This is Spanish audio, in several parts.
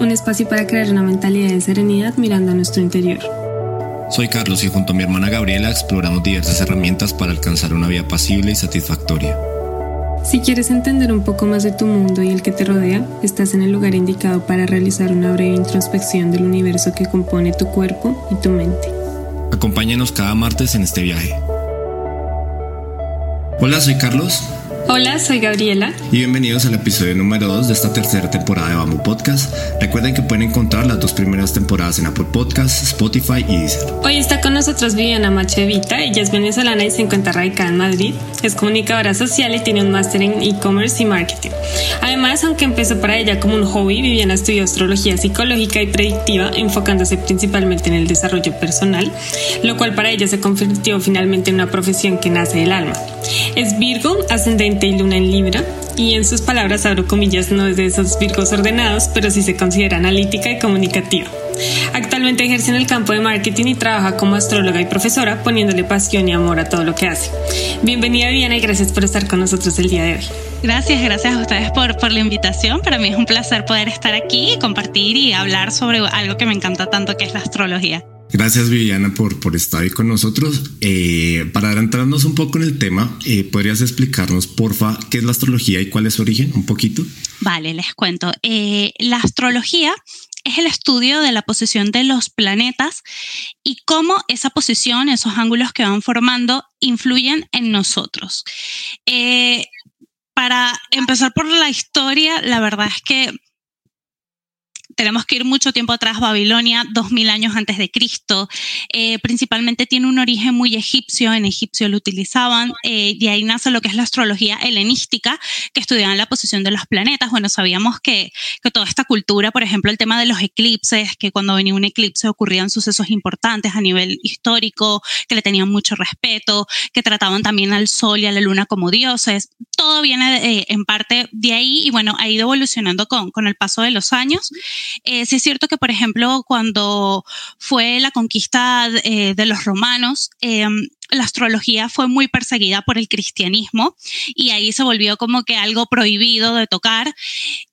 un espacio para crear una mentalidad de serenidad mirando a nuestro interior. Soy Carlos y junto a mi hermana Gabriela exploramos diversas herramientas para alcanzar una vida pasible y satisfactoria. Si quieres entender un poco más de tu mundo y el que te rodea, estás en el lugar indicado para realizar una breve introspección del universo que compone tu cuerpo y tu mente. Acompáñanos cada martes en este viaje. Hola, soy Carlos. Hola, soy Gabriela. Y bienvenidos al episodio número 2 de esta tercera temporada de Bamboo Podcast. Recuerden que pueden encontrar las dos primeras temporadas en Apple Podcasts, Spotify y Deezer. Hoy está con nosotros Viviana Machevita. Ella es venezolana y se encuentra radicada en Madrid. Es comunicadora social y tiene un máster en e-commerce y marketing. Además, aunque empezó para ella como un hobby, Viviana estudió astrología psicológica y predictiva, enfocándose principalmente en el desarrollo personal, lo cual para ella se convirtió finalmente en una profesión que nace del alma. Es Virgo, ascendente y Luna en Libra, y en sus palabras, abro comillas, no es de esos virgos ordenados, pero sí se considera analítica y comunicativa. Actualmente ejerce en el campo de marketing y trabaja como astróloga y profesora, poniéndole pasión y amor a todo lo que hace. Bienvenida Viviana y gracias por estar con nosotros el día de hoy. Gracias, gracias a ustedes por, por la invitación. Para mí es un placer poder estar aquí, compartir y hablar sobre algo que me encanta tanto, que es la astrología. Gracias Viviana por, por estar ahí con nosotros. Eh, para adentrarnos un poco en el tema, eh, ¿podrías explicarnos, porfa, qué es la astrología y cuál es su origen? Un poquito. Vale, les cuento. Eh, la astrología es el estudio de la posición de los planetas y cómo esa posición, esos ángulos que van formando, influyen en nosotros. para empezar por la historia, la verdad es que tenemos que ir mucho tiempo atrás, Babilonia, 2000 años antes de Cristo. Eh, principalmente tiene un origen muy egipcio, en egipcio lo utilizaban, eh, y ahí nace lo que es la astrología helenística, que estudiaban la posición de los planetas. Bueno, sabíamos que, que toda esta cultura, por ejemplo, el tema de los eclipses, que cuando venía un eclipse ocurrían sucesos importantes a nivel histórico, que le tenían mucho respeto, que trataban también al sol y a la luna como dioses. Todo viene eh, en parte de ahí y bueno, ha ido evolucionando con, con el paso de los años. Eh, sí es cierto que, por ejemplo, cuando fue la conquista eh, de los romanos, em, la astrología fue muy perseguida por el cristianismo y ahí se volvió como que algo prohibido de tocar.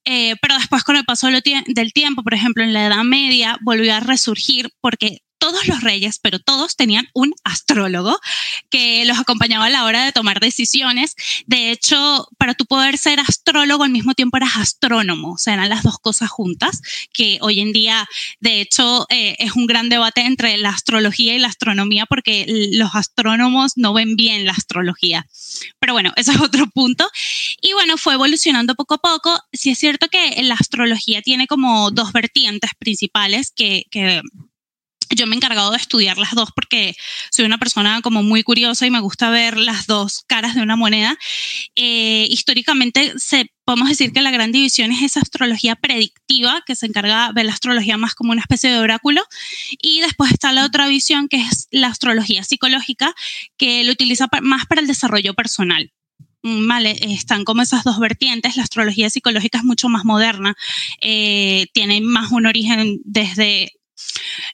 Eh, pero después con el paso del tiempo, por ejemplo, en la Edad Media, volvió a resurgir porque todos los reyes, pero todos tenían un astrólogo que los acompañaba a la hora de tomar decisiones. De hecho, para tú poder ser astrólogo al mismo tiempo eras astrónomo, o sea, eran las dos cosas juntas, que hoy en día, de hecho, eh, es un gran debate entre la astrología y la astronomía porque los astrónomos no ven bien la astrología. Pero bueno, eso es otro punto. Y bueno, fue evolucionando poco a poco. Sí es cierto que la astrología tiene como dos vertientes principales que yo me he encargado de estudiar las dos porque soy una persona como muy curiosa y me gusta ver las dos caras de una moneda. Eh, históricamente se, podemos decir que la gran división es esa astrología predictiva que se encarga de la astrología más como una especie de oráculo y después está la otra visión que es la astrología psicológica que lo utiliza más para el desarrollo personal. Mm, vale, están como esas dos vertientes. La astrología psicológica es mucho más moderna, eh, tiene más un origen desde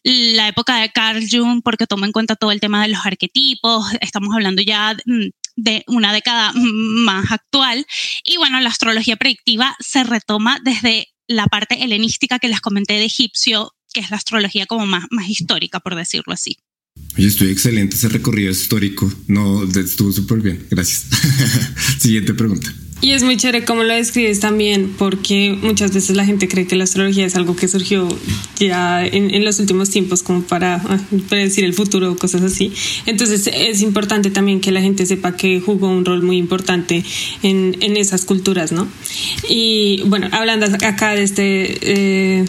la época de Carl Jung, porque toma en cuenta todo el tema de los arquetipos, estamos hablando ya mm, de una década más actual. Y bueno, la astrología predictiva se retoma desde la parte helenística que les comenté de egipcio, que es la astrología como más, más histórica, por decirlo así. Oye, estoy excelente ese recorrido histórico. No, estuvo súper bien. Gracias. Siguiente pregunta. Y es muy chévere cómo lo describes también, porque muchas veces la gente cree que la astrología es algo que surgió ya en, los últimos tiempos como para ah, predecir el futuro o cosas así. Entonces es importante también que la gente sepa que jugó un rol muy importante en, en esas culturas, ¿no? Y bueno, hablando acá de este... Eh,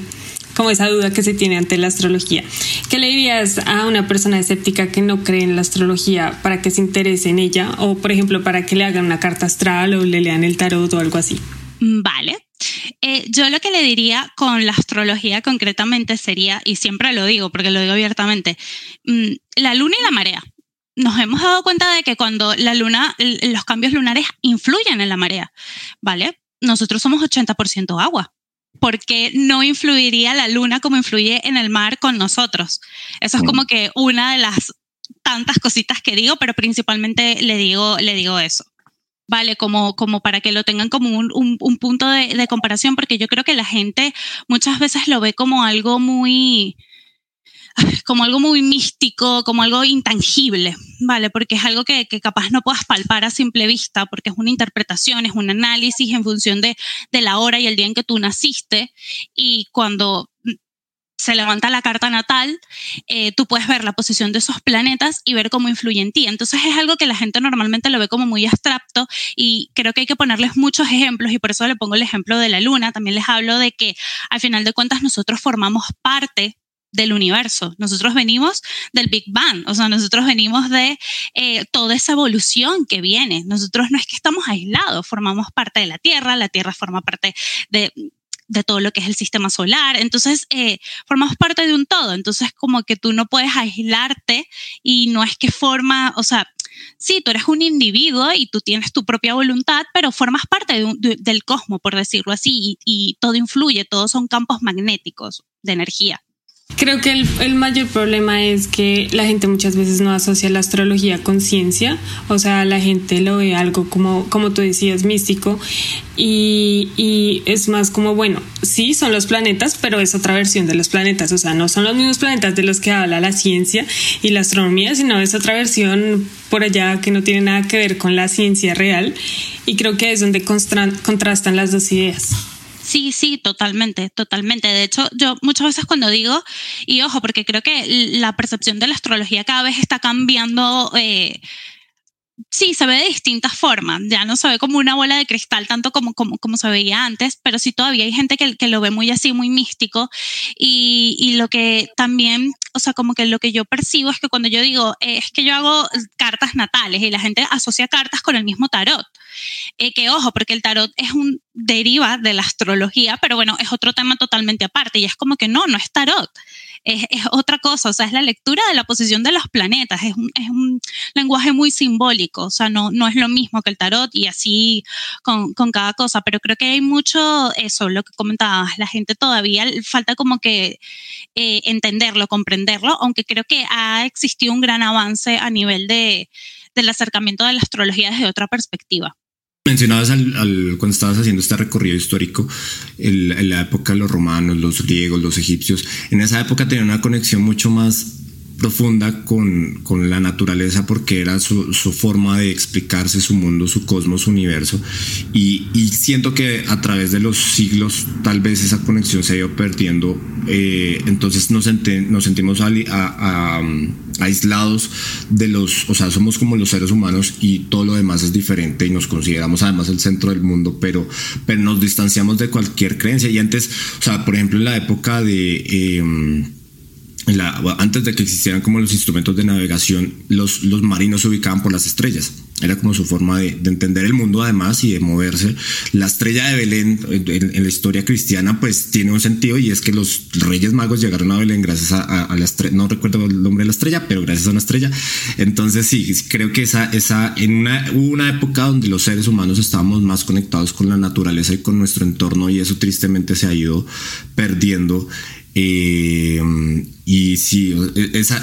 como esa duda que se tiene ante la astrología. ¿Qué le dirías a una persona escéptica que no cree en la astrología para que se interese en ella? O, por ejemplo, para que le hagan una carta astral o le lean el tarot o algo así. Vale. Eh, yo lo que le diría con la astrología concretamente sería, y siempre lo digo porque lo digo abiertamente, mm, la luna y la marea. Nos hemos dado cuenta de que cuando la luna, los cambios lunares influyen en la marea, ¿vale? Nosotros somos 80% agua. ¿Por qué no influiría la luna como influye en el mar con nosotros? Eso es como que una de las tantas cositas que digo, pero principalmente le digo, le digo eso. ¿vale? Como, como para que lo tengan como un, un, punto de, de, comparación, porque yo creo que la gente muchas veces lo ve como algo muy, como algo muy místico, como algo intangible, ¿vale? Porque es algo que, que, capaz no puedas palpar a simple vista, porque es una interpretación, es un análisis en función de, de la hora y el día en que tú naciste, y cuando se levanta la carta natal, eh, tú puedes ver la posición de esos planetas y ver cómo influye en ti. Entonces es algo que la gente normalmente lo ve como muy abstracto y creo que hay que ponerles muchos ejemplos y por eso le pongo el ejemplo de la luna. También les hablo de que al final de cuentas nosotros formamos parte del universo. Nosotros venimos del Big Bang, o sea, nosotros venimos de eh, toda esa evolución que viene. Nosotros no es que estamos aislados, formamos parte de la Tierra, la Tierra forma parte de de todo lo que es el sistema solar. Entonces, eh, formamos parte de un todo. Entonces, como que tú no puedes aislarte y no es que forma, o sea, sí, tú eres un individuo y tú tienes tu propia voluntad, pero formas parte del cosmos, por decirlo así, y todo influye, todos son campos magnéticos de energía. Creo que el, el, mayor problema es que la gente muchas veces no asocia la astrología con ciencia, o sea, la gente lo ve algo como, como tú decías, místico, y, y, es más como, bueno, sí, son los planetas, pero es otra versión de los planetas, o sea, no son los mismos planetas de los que habla la ciencia y la astronomía, sino es otra versión por allá que no tiene nada que ver con la ciencia real, y creo que es donde contrastan las dos ideas. Sí, sí, totalmente, totalmente. De hecho, yo muchas veces cuando digo, y ojo, porque creo que la percepción de la astrología cada vez está cambiando. Eh, sí, se ve de distintas formas. Ya no se ve como una bola de cristal tanto como, como, como se veía antes, pero sí todavía hay gente que, que lo ve muy así, muy místico. Y, y, lo que también, o sea, como que lo que yo percibo es que cuando yo digo, eh, es que yo hago cartas natales y la gente asocia cartas con el mismo tarot. Eh, que ojo, porque el tarot es un deriva de la astrología, pero bueno, es otro tema totalmente aparte y es como que no, no es tarot. Es, es, otra cosa, o sea, es la lectura de la posición de los planetas, es un, es un, lenguaje muy simbólico, o sea, no, no es lo mismo que el tarot y así con, con, cada cosa, pero creo que hay mucho eso, lo que comentabas, la gente todavía falta como que eh, entenderlo, comprenderlo, aunque creo que ha existido un gran avance a nivel de, del acercamiento de la astrología desde otra perspectiva. Mencionabas al, al, cuando estabas haciendo este recorrido histórico, el, en la época los romanos, los griegos, los egipcios, en esa época tenía una conexión mucho más profunda con, con la naturaleza porque era su, su, forma de explicarse su mundo, su cosmos, su universo. Y, y, siento que a través de los siglos tal vez esa conexión se ha ido perdiendo. Eh, entonces nos, nos sentimos a, a, a, aislados de los, o sea, somos como los seres humanos y todo lo demás es diferente y nos consideramos además el centro del mundo, pero, pero nos distanciamos de cualquier creencia. Y antes, o sea, por ejemplo, en la época de... Eh, la, antes de que existieran como los instrumentos de navegación, los, los marinos se ubicaban por las estrellas. Era como su forma de, de entender el mundo además y de moverse. La estrella de Belén en, en, la historia cristiana pues tiene un sentido y es que los reyes magos llegaron a Belén gracias a, a, a la estrella, no recuerdo el nombre de la estrella, pero gracias a una estrella. Entonces sí, creo que esa, esa en una, hubo una época donde los seres humanos estábamos más conectados con la naturaleza y con nuestro entorno y eso tristemente se ha ido perdiendo. Eh, y sí,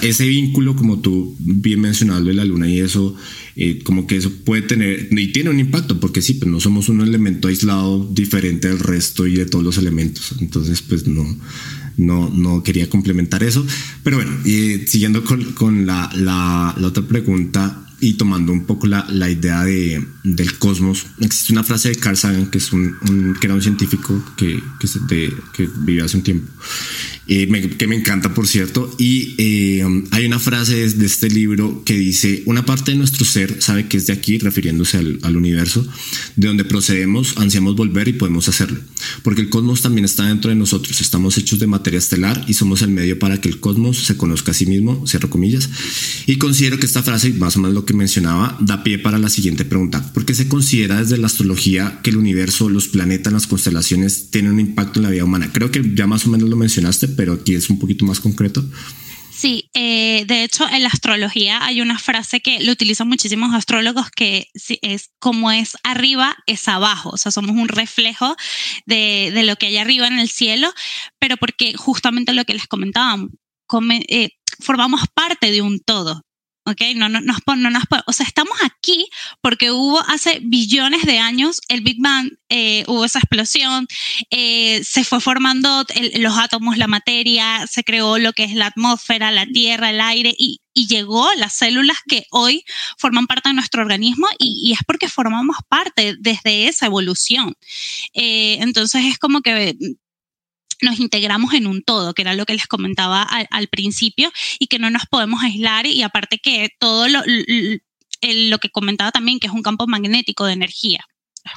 ese vínculo, como tú bien mencionado de la luna y eso, eh, como que eso puede tener, y tiene un impacto, porque sí, pues no somos un elemento aislado diferente del resto y de todos los elementos. Entonces, pues no, no, no quería complementar eso. Pero bueno, eh, siguiendo con, con la, la otra pregunta, y tomando un poco la, la idea de, del cosmos, existe una frase de Carl Sagan, que, es un, un que era un científico que, que, vivió hace un tiempo, que me encanta, por cierto, y eh, hay una frase de, este libro que dice, una parte de nuestro ser sabe que es de aquí, refiriéndose al, al universo, de donde procedemos, ansiamos volver y podemos hacerlo, porque el cosmos también está dentro de nosotros, estamos hechos de materia estelar y somos el medio para que el cosmos se conozca a sí mismo, cierro comillas, y considero que esta frase, más o menos lo que mencionaba da pie para la siguiente pregunta. ¿Por qué se considera desde la astrología que el universo, los planetas, las constelaciones tienen un impacto en la vida humana? Creo que ya más o menos lo mencionaste, pero aquí es un poquito más concreto. Sí, eh, de hecho en la astrología hay una frase que lo utilizan muchísimos astrólogos que es como es arriba, es abajo, o sea, somos un reflejo de, lo que hay arriba en el cielo, pero porque justamente lo que les comentaba, eh, formamos parte de un todo. ¿Ok? No, no, no, no, nos, o sea, estamos aquí porque hubo hace billones de años el Big Bang, eh, hubo esa explosión, eh, se fue formando los átomos, la materia, se creó lo que es la atmósfera, la tierra, el aire y, y llegó las células que hoy forman parte de nuestro organismo y, es porque formamos parte desde esa evolución. Eh, entonces es como que nos integramos en un todo, que era lo que les comentaba al, principio, y que no nos podemos aislar y aparte que todo lo, lo que comentaba también, que es un campo magnético de energía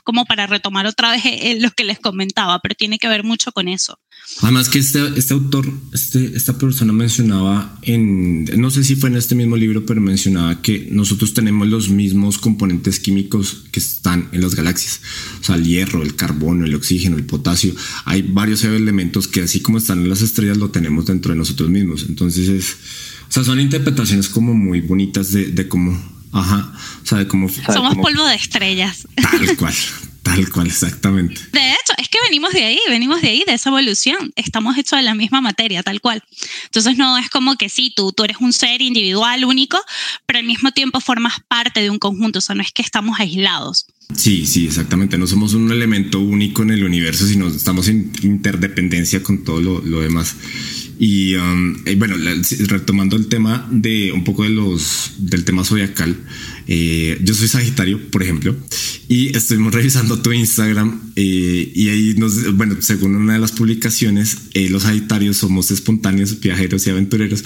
como para retomar otra vez eh, lo que les comentaba, pero tiene que ver mucho con eso. Además que este, este autor, este, esta persona mencionaba en, no sé si fue en este mismo libro, pero mencionaba que nosotros tenemos los mismos componentes químicos que están en las galaxias. O sea, el hierro, el carbono, el oxígeno, el potasio. Hay varios elementos que así como están en las estrellas lo tenemos dentro de nosotros mismos. Entonces es, o sea, son interpretaciones como muy bonitas de, de cómo Ajá. O sea, como. Somos polvo de estrellas. Tal cual. Tal cual, exactamente. De hecho, es que venimos de ahí, venimos de ahí, de esa evolución. Estamos hechos de la misma materia, tal cual. Entonces no es como que sí, tú, tú eres un ser individual, único, pero al mismo tiempo formas parte de un conjunto, o sea, no es que estamos aislados. Sí, sí, exactamente. No somos un elemento único en el universo, sino estamos en interdependencia con todo lo, lo demás. Y, um, bueno, retomando el tema de un poco de los del tema zodiacal, eh, yo soy Sagitario, por ejemplo, y estuvimos revisando tu Instagram eh, y ahí nos, bueno, según una de las publicaciones, eh, los Sagitarios somos espontáneos, viajeros y aventureros,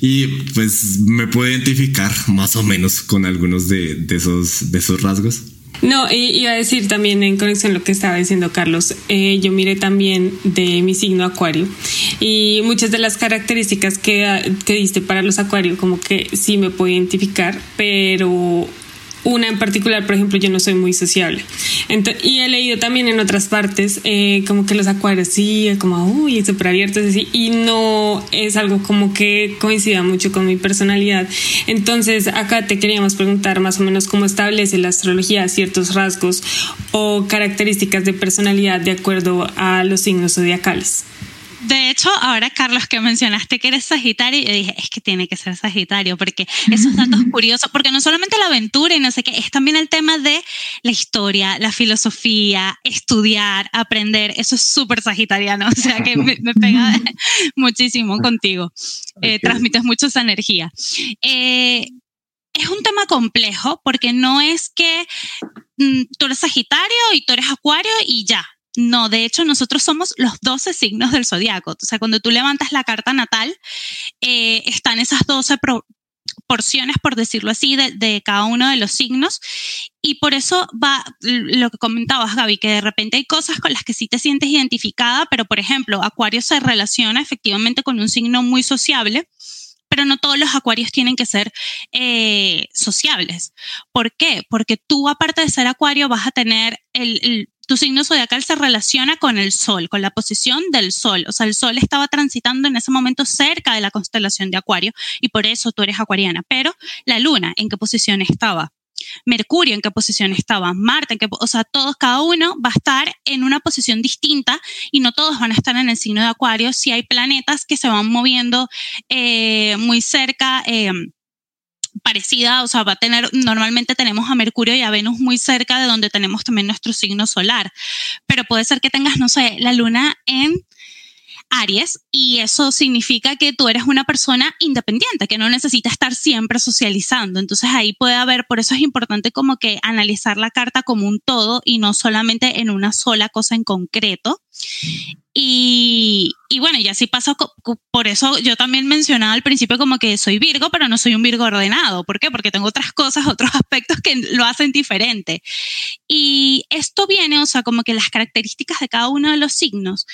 y pues me puedo identificar más o menos con algunos de, de esos, de esos rasgos. No, iba a decir también en conexión a lo que estaba diciendo Carlos, eh, yo miré también de mi signo acuario y muchas de las características que, que diste para los acuarios como que sí me puedo identificar, pero una en particular, por ejemplo, yo no soy muy sociable. y he leído también en otras partes eh, como que los acuarios sí, como, uy, súper abiertos así, y no es algo como que coincida mucho con mi personalidad. Entonces, acá te queríamos preguntar más o menos cómo establece la astrología ciertos rasgos o características de personalidad de acuerdo a los signos zodiacales. De hecho, ahora Carlos que mencionaste que eres Sagitario, yo dije, es que tiene que ser Sagitario, porque esos datos curiosos, porque no solamente la aventura y no sé qué, es también el tema de la historia, la filosofía, estudiar, aprender, eso es súper sagitariano, o sea que me, pega muchísimo contigo, eh, transmites mucho esa energía. Eh, es un tema complejo porque no es que mm, tú eres Sagitario y tú eres Acuario y ya, no, de hecho, nosotros somos los 12 signos del zodiaco. O sea, cuando tú levantas la carta natal, eh, están esas 12 porciones, por decirlo así, de, cada uno de los signos. Y por eso va lo que comentabas, Gaby, que de repente hay cosas con las que sí te sientes identificada, pero por ejemplo, Acuario se relaciona efectivamente con un signo muy sociable pero no todos los acuarios tienen que ser eh, sociables. ¿Por qué? Porque tú, aparte de ser acuario, vas a tener el, tu signo zodiacal se relaciona con el Sol, con la posición del Sol. O sea, el Sol estaba transitando en ese momento cerca de la constelación de Acuario y por eso tú eres acuariana. Pero la Luna, ¿en qué posición estaba? Mercurio en qué posición estaba, Marte en qué, o sea, todos, cada uno va a estar en una posición distinta y no todos van a estar en el signo de Acuario si hay planetas que se van moviendo eh, muy cerca. Eh, parecida, o sea, va a tener, normalmente tenemos a Mercurio y a Venus muy cerca de donde tenemos también nuestro signo solar, pero puede ser que tengas, no sé, la luna en Aries y eso significa que tú eres una persona independiente, que no necesita estar siempre socializando. Entonces ahí puede haber, por eso es importante como que analizar la carta como un todo y no solamente en una sola cosa en concreto. Y, y, bueno, y así pasa, por eso yo también mencionaba al principio como que soy Virgo, pero no soy un Virgo ordenado. ¿Por qué? Porque tengo otras cosas, otros aspectos que lo hacen diferente. Y esto viene, o sea, como que las características de cada uno de los signos.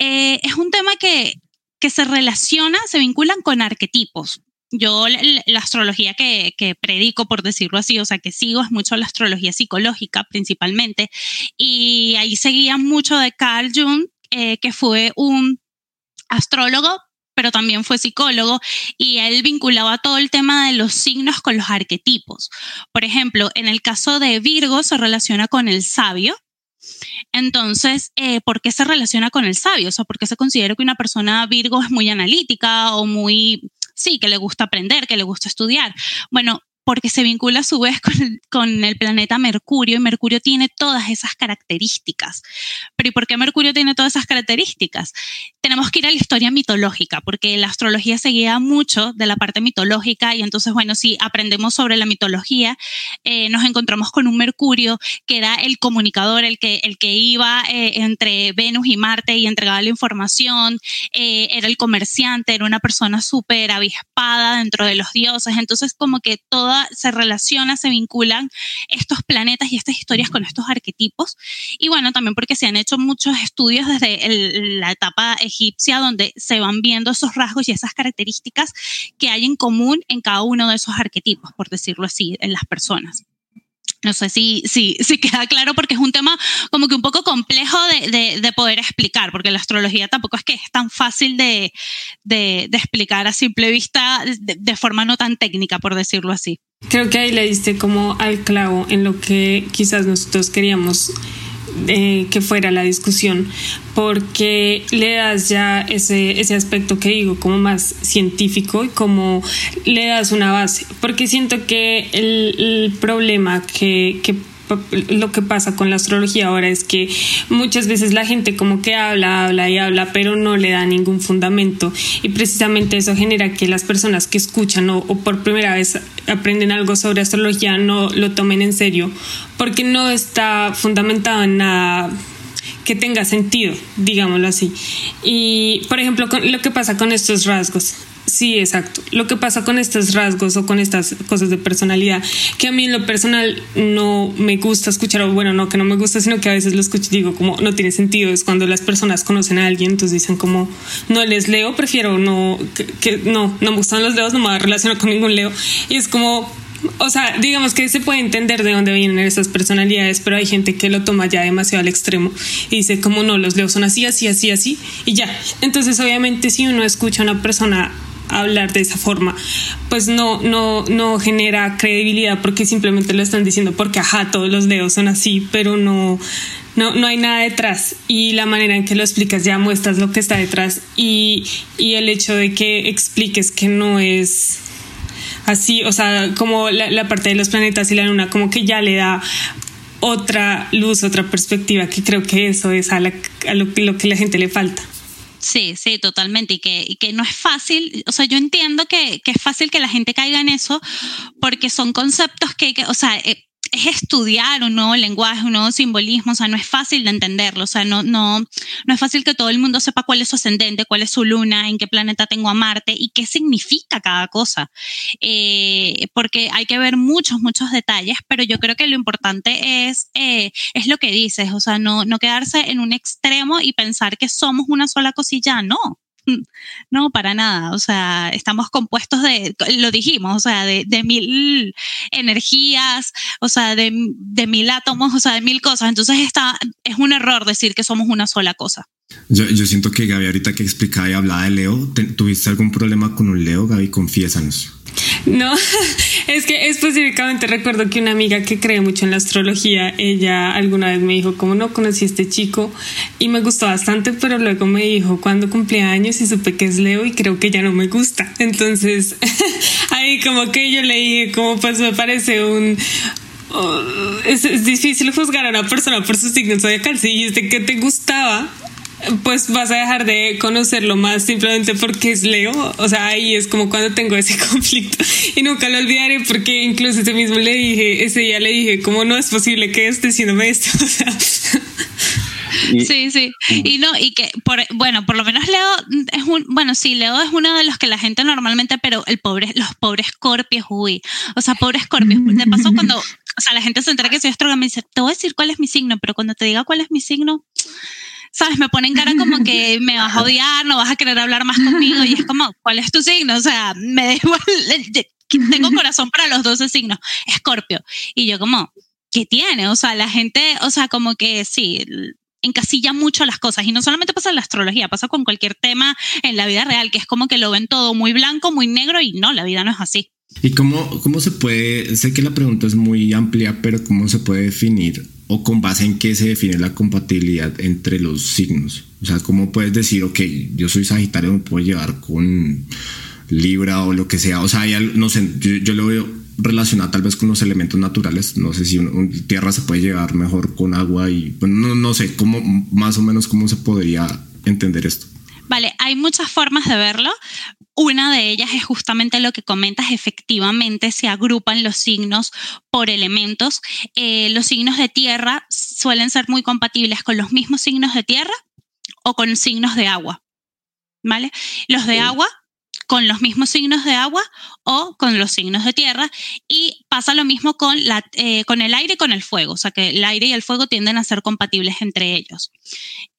Eh, es un tema que, que se relaciona, se vinculan con arquetipos. yo la, astrología que, que, predico, por decirlo así, o sea, que sigo es mucho la astrología psicológica principalmente. Y ahí seguía mucho de Carl Jung, eh, que fue un astrólogo pero también fue psicólogo y él vinculaba todo el tema de los signos con los arquetipos. Por ejemplo, en el caso de Virgo se relaciona con el sabio, entonces, eh, ¿por qué se relaciona con el sabio? O sea, ¿por qué se considera que una persona Virgo es muy analítica o muy, sí, que le gusta aprender, que le gusta estudiar? Bueno, porque se vincula a su vez con el, planeta Mercurio y Mercurio tiene todas esas características. Pero ¿y por qué Mercurio tiene todas esas características? Tenemos que ir a la historia mitológica, porque la astrología se guía mucho de la parte mitológica y entonces, bueno, si aprendemos sobre la mitología, eh, nos encontramos con un Mercurio que era el comunicador, el que, el que iba eh, entre Venus y Marte y entregaba la información, eh, era el comerciante, era una persona súper avispada dentro de los dioses, entonces como que toda se relaciona, se vinculan estos planetas y estas historias con estos arquetipos. Y bueno, también porque se han hecho muchos estudios desde la etapa egipcia donde se van viendo esos rasgos y esas características que hay en común en cada uno de esos arquetipos, por decirlo así, en las personas. No sé si, si, si queda claro porque es un tema como que un poco complejo de, de, poder explicar, porque la astrología tampoco es que es tan fácil de, de explicar a simple vista de, forma no tan técnica, por decirlo así. Creo que ahí le diste como al clavo en lo que quizás nosotros queríamos eh, que fuera la discusión, porque le das ya ese, ese aspecto que digo como más científico y como le das una base, porque siento que el, el problema que, que lo que pasa con la astrología ahora es que muchas veces la gente como que habla, habla y habla, pero no le da ningún fundamento y precisamente eso genera que las personas que escuchan o, por primera vez aprenden algo sobre astrología no lo tomen en serio porque no está fundamentado en nada que tenga sentido, digámoslo así. Y, por ejemplo, lo que pasa con estos rasgos. Sí, exacto. Lo que pasa con estos rasgos o con estas cosas de personalidad, que a mí en lo personal no me gusta escuchar, o bueno, no que no me gusta, sino que a veces lo escucho y digo como no tiene sentido, es cuando las personas conocen a alguien, entonces dicen como no les leo, prefiero no, que, no, no me gustan los leos, no me relacionar con ningún leo. Y es como, o sea, digamos que se puede entender de dónde vienen esas personalidades, pero hay gente que lo toma ya demasiado al extremo y dice, como no, los leos son así, así, así, así, y ya. Entonces, obviamente, si uno escucha a una persona hablar de esa forma, pues no, no, no genera credibilidad porque simplemente lo están diciendo porque ajá, todos los dedos son así, pero no, no, no hay nada detrás. Y la manera en que lo explicas ya muestras lo que está detrás y, y el hecho de que expliques que no es así, o sea, como la, la parte de los planetas y la luna, como que ya le da otra luz, otra perspectiva, que creo que eso es a, lo, lo que la gente le falta. Sí, sí, totalmente. Y que, y que no es fácil, o sea, yo entiendo que, que, es fácil que la gente caiga en eso porque son conceptos que, que o sea, eh, es estudiar un nuevo lenguaje, un nuevo simbolismo, o sea, no es fácil de entenderlo, o sea, no, no, no es fácil que todo el mundo sepa cuál es su ascendente, cuál es su luna, en qué planeta tengo a Marte y qué significa cada cosa, eh, porque hay que ver muchos, muchos detalles, pero yo creo que lo importante es, eh, es lo que dices, o sea, no, no quedarse en un extremo y pensar que somos una sola cosilla, no. No, para nada. O sea, estamos compuestos de, lo dijimos, o sea, de, mil energías, o sea, de, mil átomos, o sea, de mil cosas. Entonces está, es un error decir que somos una sola cosa. Yo, yo siento que Gaby, ahorita que explicaba y hablaba de Leo, ¿tuviste algún problema con un Leo, Gaby? Confiésanos. No, es que específicamente recuerdo que una amiga que cree mucho en la astrología, ella alguna vez me dijo, como no conocí a este chico y me gustó bastante, pero luego me dijo cuando cumplía años y supe que es Leo y creo que ya no me gusta. Entonces, ahí como que yo le dije, como pues me parece un, oh, es, difícil juzgar a una persona por su signo zodiacal. Si dijiste que te gustaba, pues vas a dejar de conocerlo más simplemente porque es Leo. O sea, ahí es como cuando tengo ese conflicto y nunca lo olvidaré porque incluso ese mismo le dije, ese día le dije, ¿cómo no es posible que esté diciéndome esto? O sea. sí, sí. Y no, y que, por, bueno, por lo menos Leo es un, bueno, sí, Leo es uno de los que la gente normalmente, pero el pobre, los pobres Scorpios, uy. O sea, pobres Scorpios. De paso, cuando, o sea, la gente se entera que soy astróloga, me dice, te voy a decir cuál es mi signo, pero cuando te diga cuál es mi signo, ¿sabes? Me ponen cara como que me vas a odiar, no vas a querer hablar más conmigo y es como, ¿cuál es tu signo? O sea, me da igual, tengo corazón para los 12 signos, Escorpio. Y yo como, ¿qué tiene? O sea, la gente, o sea, como que sí, encasilla mucho las cosas y no solamente pasa en la astrología, pasa con cualquier tema en la vida real, que es como que lo ven todo muy blanco, muy negro y no, la vida no es así. ¿Y cómo, cómo se puede, sé que la pregunta es muy amplia, pero cómo se puede definir o con base en qué se define la compatibilidad entre los signos? O sea, ¿cómo puedes decir, ok, yo soy Sagitario, me puedo llevar con Libra o lo que sea? O sea, no sé, yo lo veo relacionada tal vez con los elementos naturales. No sé si un, tierra se puede llevar mejor con agua y pues, no, no sé cómo más o menos cómo se podría entender esto. Vale, hay muchas formas de verlo. Una de ellas es justamente lo que comentas, efectivamente se agrupan los signos por elementos. Eh, los signos de tierra suelen ser muy compatibles con los mismos signos de tierra o con signos de agua. ¿Vale? Los de agua con los mismos signos de agua o con los signos de tierra y pasa lo mismo con, la, eh, con el aire y con el fuego, o sea que el aire y el fuego tienden a ser compatibles entre ellos.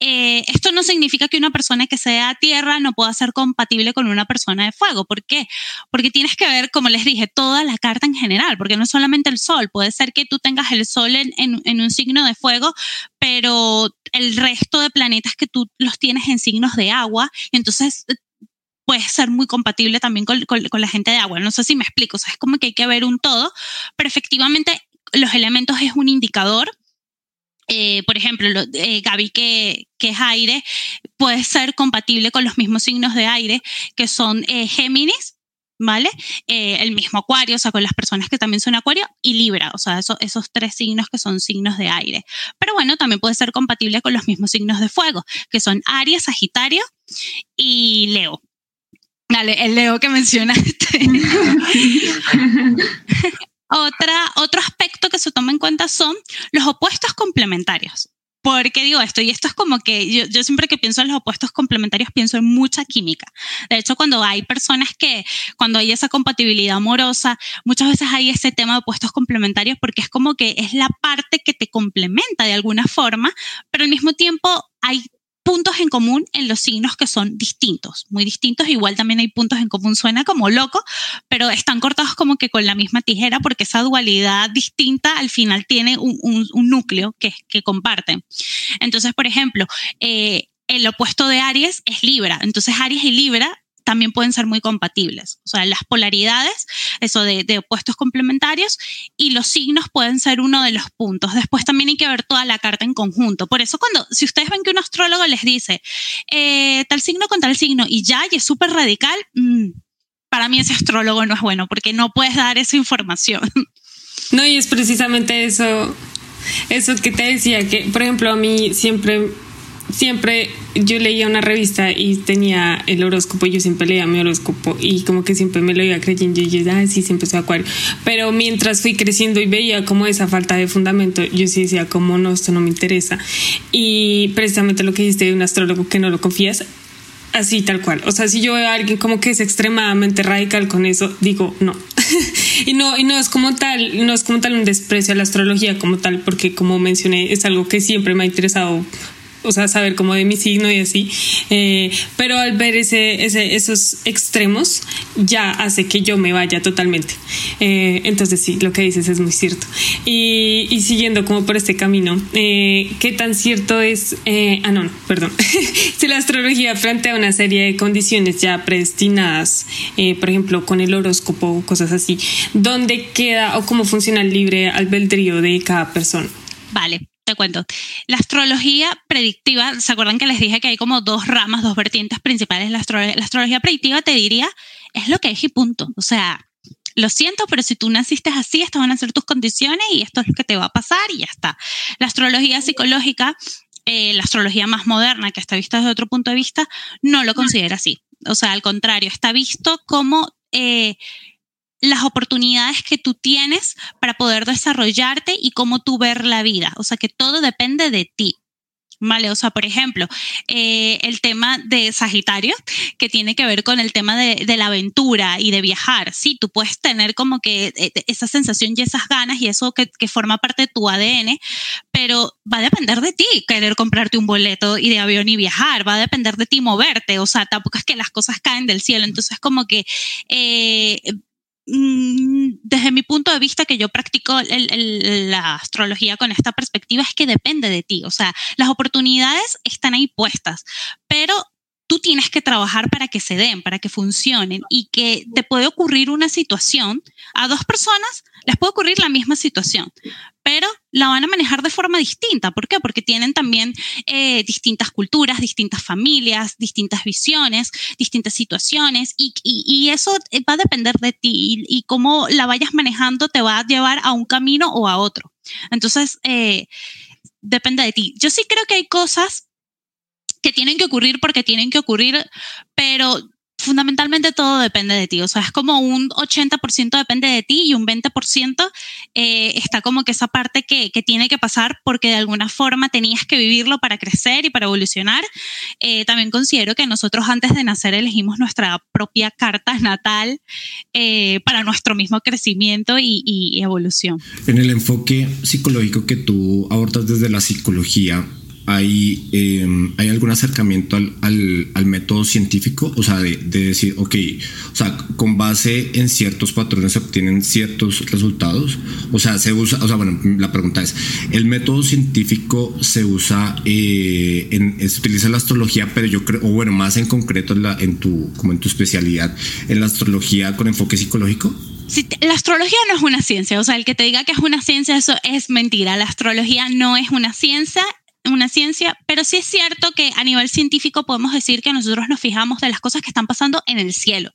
Eh, esto no significa que una persona que sea tierra no pueda ser compatible con una persona de fuego. ¿Por qué? Porque tienes que ver, como les dije, toda la carta en general, porque no es solamente el sol, puede ser que tú tengas el sol en, en un signo de fuego, pero el resto de planetas que tú los tienes en signos de agua, entonces puede ser muy compatible también con, la gente de agua. No sé si me explico, o sea, es como que hay que ver un todo, pero efectivamente los elementos es un indicador. Eh, por ejemplo, eh, Gaby, que, es aire, puede ser compatible con los mismos signos de aire, que son eh, Géminis, ¿vale? el mismo Acuario, o sea, con las personas que también son Acuario, y Libra, o sea, esos tres signos que son signos de aire. Pero bueno, también puede ser compatible con los mismos signos de fuego, que son Aries, Sagitario y Leo. Dale, el Leo que mencionaste. Otra, otro aspecto que se toma en cuenta son los opuestos complementarios. ¿Por qué digo esto? Y esto es como que yo, yo, siempre que pienso en los opuestos complementarios pienso en mucha química. De hecho, cuando hay personas que, cuando hay esa compatibilidad amorosa, muchas veces hay ese tema de opuestos complementarios porque es como que es la parte que te complementa de alguna forma, pero al mismo tiempo hay puntos en común en los signos que son distintos, muy distintos. Igual también hay puntos en común, suena como loco, pero están cortados como que con la misma tijera porque esa dualidad distinta al final tiene un, núcleo que, comparten. Entonces, por ejemplo, eh, el opuesto de Aries es Libra. Entonces, Aries y Libra también pueden ser muy compatibles. O sea, las polaridades, eso de, opuestos complementarios, y los signos pueden ser uno de los puntos. Después también hay que ver toda la carta en conjunto. Por eso cuando, si ustedes ven que un astrólogo les dice eh, tal signo con tal signo y ya, y es súper radical, mm, para mí ese astrólogo no es bueno porque no puedes dar esa información. No, y es precisamente eso, eso que te decía, que por ejemplo a mí siempre siempre yo leía una revista y tenía el horóscopo yo siempre leía mi horóscopo y como que siempre me lo iba creyendo y yo ah, sí, siempre soy acuario. Pero mientras fui creciendo y veía como esa falta de fundamento, yo sí decía, como no, esto no me interesa. Y precisamente lo que dijiste de un astrólogo que no lo confías, así tal cual. O sea, si yo veo a alguien como que es extremadamente radical con eso, digo no. y no, y no es como tal, no es como tal un desprecio a la astrología como tal, porque como mencioné, es algo que siempre me ha interesado o sea, saber como de mi signo y así. Eh, pero al ver ese, ese, esos extremos, ya hace que yo me vaya totalmente. Eh, entonces sí, lo que dices es muy cierto. Y, y siguiendo como por este camino, eh, ¿qué tan cierto es? ah, no, no, perdón. si la astrología plantea una serie de condiciones ya predestinadas, por ejemplo, con el horóscopo o cosas así, ¿dónde queda o cómo funciona el libre albedrío de cada persona? Vale, te cuento. La astrología predictiva, ¿se acuerdan que les dije que hay como dos ramas, dos vertientes principales? La, astrología, la astrología predictiva te diría, es lo que es y punto. O sea, lo siento, pero si tú naciste así, estas van a ser tus condiciones y esto es lo que te va a pasar y ya está. La astrología psicológica, eh, la astrología más moderna, que está vista desde otro punto de vista, no lo considera así. O sea, al contrario, está visto como eh, las oportunidades que tú tienes para poder desarrollarte y cómo tú ver la vida. O sea que todo depende de ti. ¿vale? O sea, por ejemplo, eh, el tema de Sagitario, que tiene que ver con el tema de, la aventura y de viajar, sí, tú puedes tener como que eh, esa sensación y esas ganas y eso que, forma parte de tu ADN, pero va a depender de ti querer comprarte un boleto y de avión y viajar, va a depender de ti moverte, o sea, tampoco es que las cosas caen del cielo, entonces como que... Eh, desde mi punto de vista que yo practico la astrología con esta perspectiva es que depende de ti, o sea, las oportunidades están ahí puestas, pero tú tienes que trabajar para que se den, para que funcionen y que te puede ocurrir una situación, a dos personas les puede ocurrir la misma situación, pero la van a manejar de forma distinta. ¿Por qué? Porque tienen también eh, distintas culturas, distintas familias, distintas visiones, distintas situaciones y, eso va a depender de ti y, cómo la vayas manejando te va a llevar a un camino o a otro. Entonces, eh, depende de ti. Yo sí creo que hay cosas que tienen que ocurrir porque tienen que ocurrir, pero fundamentalmente todo depende de ti. O sea, es como un 80% depende de ti y un 20% eh, está como que esa parte que, que, tiene que pasar porque de alguna forma tenías que vivirlo para crecer y para evolucionar. Eh, también considero que nosotros antes de nacer elegimos nuestra propia carta natal eh, para nuestro mismo crecimiento y, y evolución. En el enfoque psicológico que tú abordas desde la psicología, hay, em, hay algún acercamiento al, al, método científico, o sea, de, de, decir, ok, o sea, con base en ciertos patrones se obtienen ciertos resultados, o sea, se usa, o sea, bueno, la pregunta es, ¿el método científico se usa, eh, en, se utiliza la astrología, pero yo creo, o bueno, más en concreto en, la, en tu, como en tu especialidad, en la astrología con enfoque psicológico? la astrología no es una ciencia, o sea, el que te diga que es una ciencia, eso es mentira. La astrología no es una ciencia una ciencia, pero sí es cierto que a nivel científico podemos decir que nosotros nos fijamos de las cosas que están pasando en el cielo.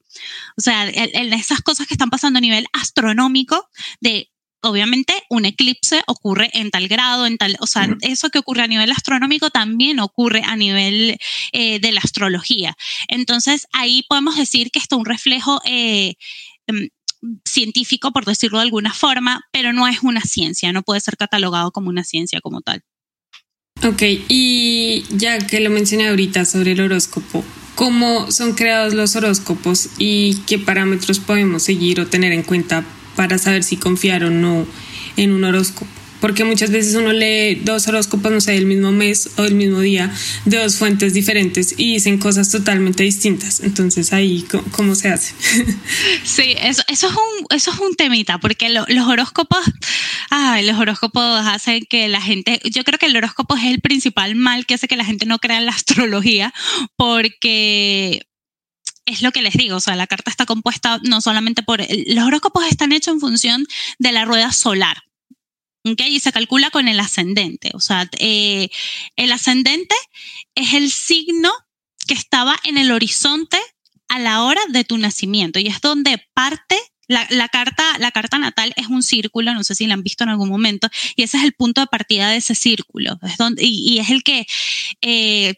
O sea, en esas cosas que están pasando a nivel astronómico, de obviamente un eclipse ocurre en tal grado, en tal, o sea, eso que ocurre a nivel astronómico también ocurre a nivel eh, de la astrología. Entonces, ahí podemos decir que esto es un reflejo eh, em, científico, por decirlo de alguna forma, pero no es una ciencia, no puede ser catalogado como una ciencia como tal. Ok, y ya que lo mencioné ahorita sobre el horóscopo, ¿cómo son creados los horóscopos y qué parámetros podemos seguir o tener en cuenta para saber si confiar o no en un horóscopo? Porque muchas veces uno lee dos horóscopos, no sé, del mismo mes o del mismo día, de dos fuentes diferentes y dicen cosas totalmente distintas. Entonces ahí, ¿cómo, se hace? Sí, eso, eso, es, un, eso es un temita, porque los horóscopos, ay, los horóscopos hacen que la gente, yo creo que el horóscopo es el principal mal que hace que la gente no crea en la astrología, porque es lo que les digo, o sea, la carta está compuesta no solamente por... Los horóscopos están hechos en función de la rueda solar. Y se calcula con el ascendente. O sea, eh, el ascendente es el signo que estaba en el horizonte a la hora de tu nacimiento y es donde parte la, carta, la carta natal es un círculo, no sé si la han visto en algún momento, y ese es el punto de partida de ese círculo, es donde, y, es el que eh,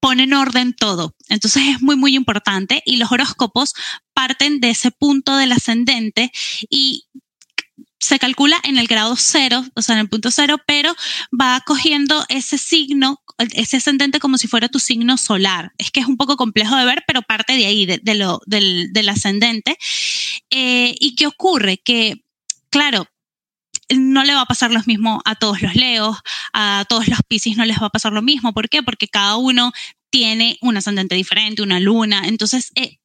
pone en orden todo. Entonces es muy, muy importante y los horóscopos parten de ese punto del ascendente y se calcula en el grado cero, o sea, en el punto cero, pero va cogiendo ese signo, ese ascendente como si fuera tu signo solar. Es que es un poco complejo de ver, pero parte de ahí, de, lo, del, ascendente. Eh, ¿Y qué ocurre? Que, claro, no le va a pasar lo mismo a todos los leos, a todos los piscis no les va a pasar lo mismo. ¿Por qué? Porque cada uno tiene un ascendente diferente, una luna. Entonces, eh,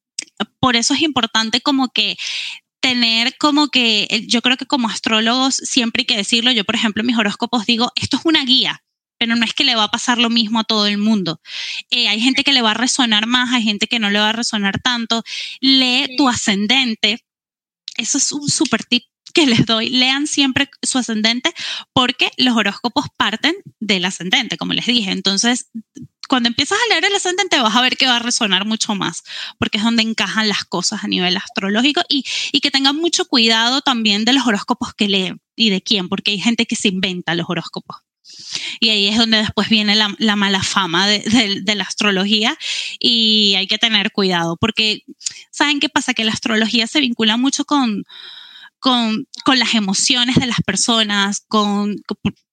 por eso es importante como que tener como que, eh, yo creo que como astrólogos siempre hay que decirlo, yo por ejemplo en mis horóscopos digo, esto es una guía, pero no es que le va a pasar lo mismo a todo el mundo. Eh, hay gente que le va a resonar más, hay gente que no le va a resonar tanto. Lee tu ascendente. Eso es un super tip que les doy. Lean siempre su ascendente porque los horóscopos parten del ascendente, como les dije. Entonces, cuando empiezas a leer el ascendente vas a ver que va a resonar mucho más, porque es donde encajan las cosas a nivel astrológico y, que tengan mucho cuidado también de los horóscopos que leen y de quién, porque hay gente que se inventa los horóscopos. Y ahí es donde después viene la, mala fama de, la astrología y hay que tener cuidado, porque ¿saben qué pasa? Que la astrología se vincula mucho con, con, las emociones de las personas, con,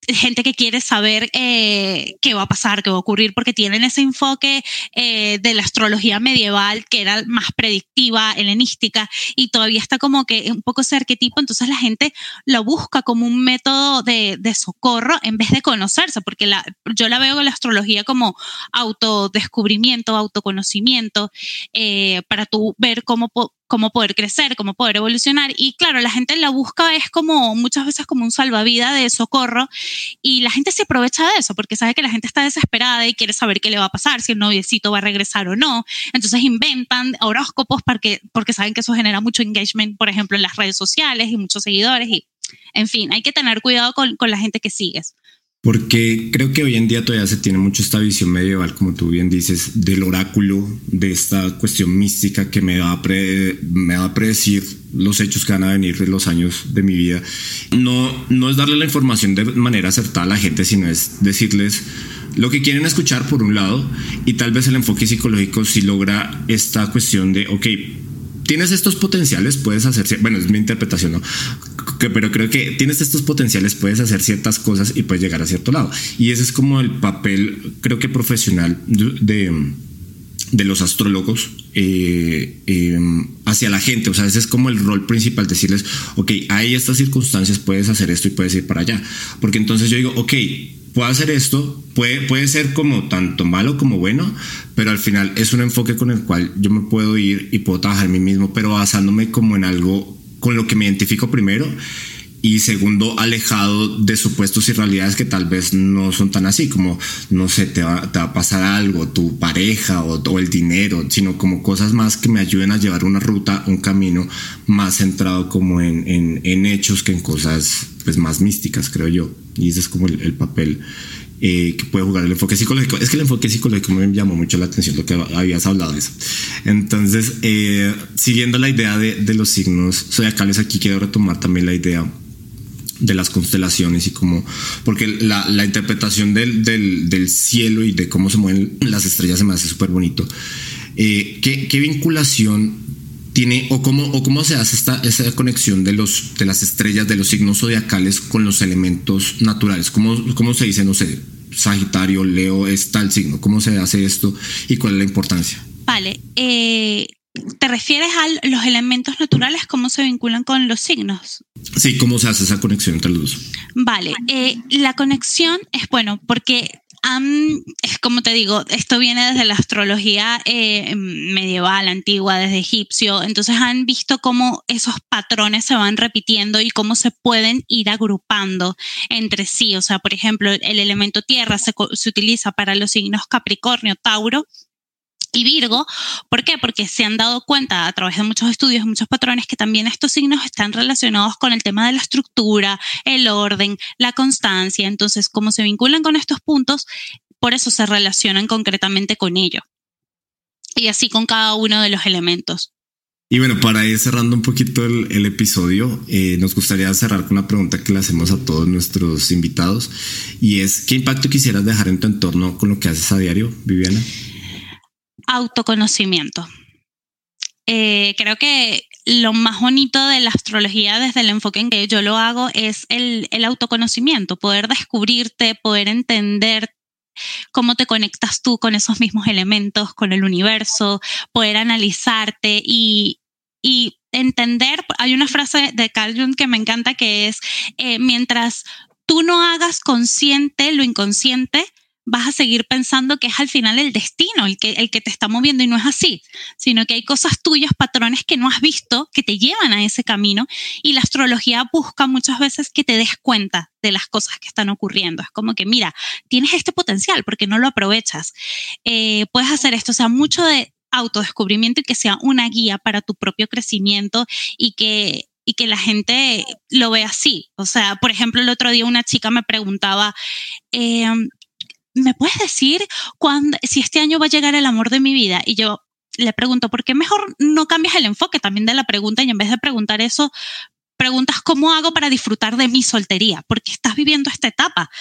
gente que quiere saber eh, qué va a pasar, qué va a ocurrir, porque tienen ese enfoque eh, de la astrología medieval que era más predictiva, helenística, y todavía está como que un poco ese arquetipo, entonces la gente lo busca como un método de, de socorro en vez de conocerse, porque la, yo la veo con la astrología como autodescubrimiento, autoconocimiento, eh, para tú ver cómo cómo poder crecer, cómo poder evolucionar. Y claro, la gente la busca es como muchas veces como un salvavidas de socorro y la gente se aprovecha de eso porque sabe que la gente está desesperada y quiere saber qué le va a pasar, si el noviecito va a regresar o no. Entonces inventan horóscopos porque, porque saben que eso genera mucho engagement, por ejemplo, en las redes sociales y muchos seguidores y, en fin, hay que tener cuidado con, con la gente que sigues. Porque creo que hoy en día todavía se tiene mucho esta visión medieval, como tú bien dices, del oráculo, de esta cuestión mística que me va a, me va a predecir los hechos que van a venir de los años de mi vida. No, no es darle la información de manera acertada a la gente, sino es decirles lo que quieren escuchar por un lado y tal vez el enfoque psicológico si logra esta cuestión de, ok, tienes estos potenciales, puedes hacer, bueno, es mi interpretación, ¿no? Pero creo que tienes estos potenciales, puedes hacer ciertas cosas y puedes llegar a cierto lado. Y ese es como el papel, creo que profesional de, de los astrólogos eh, em, hacia la gente. O sea, ese es como el rol principal, decirles, ok, hay estas circunstancias, puedes hacer esto y puedes ir para allá. Porque entonces yo digo, ok, puedo hacer esto, puede, puede ser como tanto malo como bueno, pero al final es un enfoque con el cual yo me puedo ir y puedo trabajar en mí mismo, pero basándome como en algo con lo que me identifico primero y segundo, alejado de supuestos y realidades que tal vez no son tan así, como, no sé, te va, a pasar algo, tu pareja o, el dinero, sino como cosas más que me ayuden a llevar una ruta, un camino más centrado como en, hechos que en cosas pues más místicas, creo yo. Y ese es como el, papel eh, que puede jugar el enfoque psicológico. Es que el enfoque psicológico me llamó mucho la atención lo que habías hablado de eso. Entonces, eh, siguiendo la idea de, de los signos zodiacales, aquí quiero retomar también la idea de las constelaciones y cómo, porque la, la interpretación del, del, del, cielo y de cómo se mueven las estrellas se me hace súper bonito. Eh, ¿qué, ¿qué, vinculación tiene o cómo, o cómo se hace esta, esa conexión de, los, de las estrellas, de los signos zodiacales con los elementos naturales? ¿Cómo, cómo se dice, no sé, Sagitario, Leo es tal signo? ¿Cómo se hace esto y cuál es la importancia? Vale, eh, ¿Te refieres a los elementos naturales, cómo se vinculan con los signos? Sí, ¿cómo se hace esa conexión entre los dos? Vale, eh, la conexión es bueno porque es como te digo, esto viene desde la astrología eh, medieval, antigua, desde egipcio, entonces han visto cómo esos patrones se van repitiendo y cómo se pueden ir agrupando entre sí. O sea, por ejemplo, el elemento tierra se, se utiliza para los signos Capricornio, Tauro, y Virgo. ¿Por qué? Porque se han dado cuenta a través de muchos estudios, muchos patrones, que también estos signos están relacionados con el tema de la estructura, el orden, la constancia. Entonces, como se vinculan con estos puntos, por eso se relacionan concretamente con ello. Y así con cada uno de los elementos. Y bueno, para ir cerrando un poquito el, episodio, eh, nos gustaría cerrar con una pregunta que le hacemos a todos nuestros invitados y es, ¿qué impacto quisieras dejar en tu entorno con lo que haces a diario, Viviana? Autoconocimiento. Eh, creo que lo más bonito de la astrología desde el enfoque en que yo lo hago es el, el autoconocimiento, poder descubrirte, poder entender cómo te conectas tú con esos mismos elementos, con el universo, poder analizarte y, y entender, hay una frase de Carl Jung que me encanta que es, eh, mientras tú no hagas consciente lo inconsciente, vas a seguir pensando que es al final el destino el que, el que te está moviendo y no es así, sino que hay cosas tuyas, patrones que no has visto que te llevan a ese camino y la astrología busca muchas veces que te des cuenta de las cosas que están ocurriendo. Es como que, mira, tienes este potencial porque no lo aprovechas. Eh, puedes hacer esto, o sea, mucho de autodescubrimiento y que sea una guía para tu propio crecimiento y que y que la gente lo vea así. O sea, por ejemplo, el otro día una chica me preguntaba, eh, ¿me puedes decir cuándo, si este año va a llegar el amor de mi vida? Y yo le pregunto, ¿por qué mejor no cambias el enfoque también de la pregunta y en vez de preguntar eso, preguntas cómo hago para disfrutar de mi soltería, porque estás viviendo esta etapa.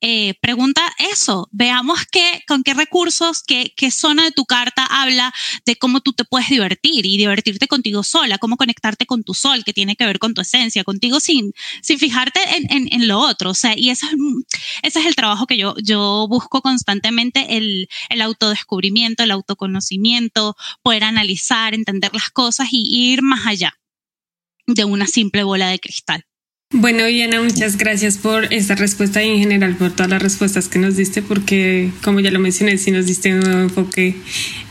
Eh, pregunta eso, veamos qué, con qué recursos, qué, qué zona de tu carta habla de cómo tú te puedes divertir y divertirte contigo sola, cómo conectarte con tu sol, que tiene que ver con tu esencia, contigo sin, sin fijarte en, en, en lo otro. O sea, y eso es, ese es el trabajo que yo, yo busco constantemente, el, el autodescubrimiento, el autoconocimiento, poder analizar, entender las cosas y ir más allá de una simple bola de cristal. Bueno, Diana, muchas gracias por esta respuesta y en general por todas las respuestas que nos diste, porque como ya lo mencioné, sí nos diste un nuevo enfoque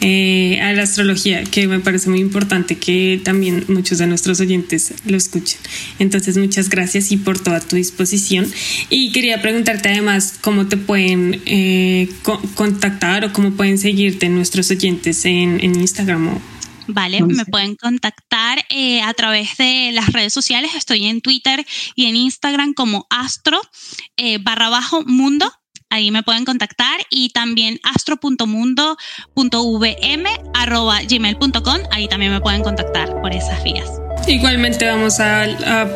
eh, a la astrología, que me parece muy importante que también muchos de nuestros oyentes lo escuchen. Entonces, muchas gracias y por toda tu disposición. Y quería preguntarte además cómo te pueden eh, co contactar o cómo pueden seguirte nuestros oyentes en, en Instagram Vale, me pueden contactar eh, a través de las redes sociales. Estoy en Twitter y en Instagram como astro eh, barra bajo mundo. Ahí me pueden contactar y también astro.mundo.vm arroba gmail.com. Ahí también me pueden contactar por esas vías. Igualmente vamos a, a,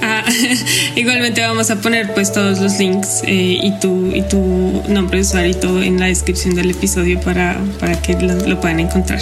a igualmente vamos a poner pues todos los links eh, y tu y tu nombre de usuario y todo en la descripción del episodio para, para que lo, lo puedan encontrar.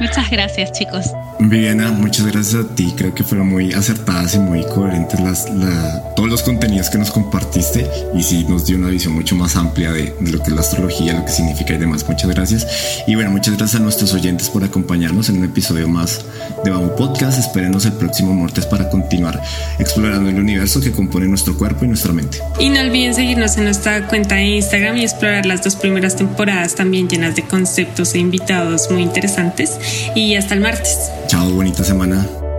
Muchas gracias, chicos. Viviana, muchas gracias a ti. Creo que fueron muy acertadas y muy coherentes las, la, todos los contenidos que nos compartiste y sí nos dio una visión mucho más amplia de, de, lo que es la astrología, lo que significa y demás. Muchas gracias. Y bueno, muchas gracias a nuestros oyentes por acompañarnos en un episodio más de Bamboo Podcast. Espérenos el próximo martes para continuar explorando el universo que compone nuestro cuerpo y nuestra mente. Y no olviden seguirnos en nuestra cuenta de Instagram y explorar las dos primeras temporadas también llenas de conceptos e invitados muy interesantes. Y hasta el martes. Chao, bonita semana.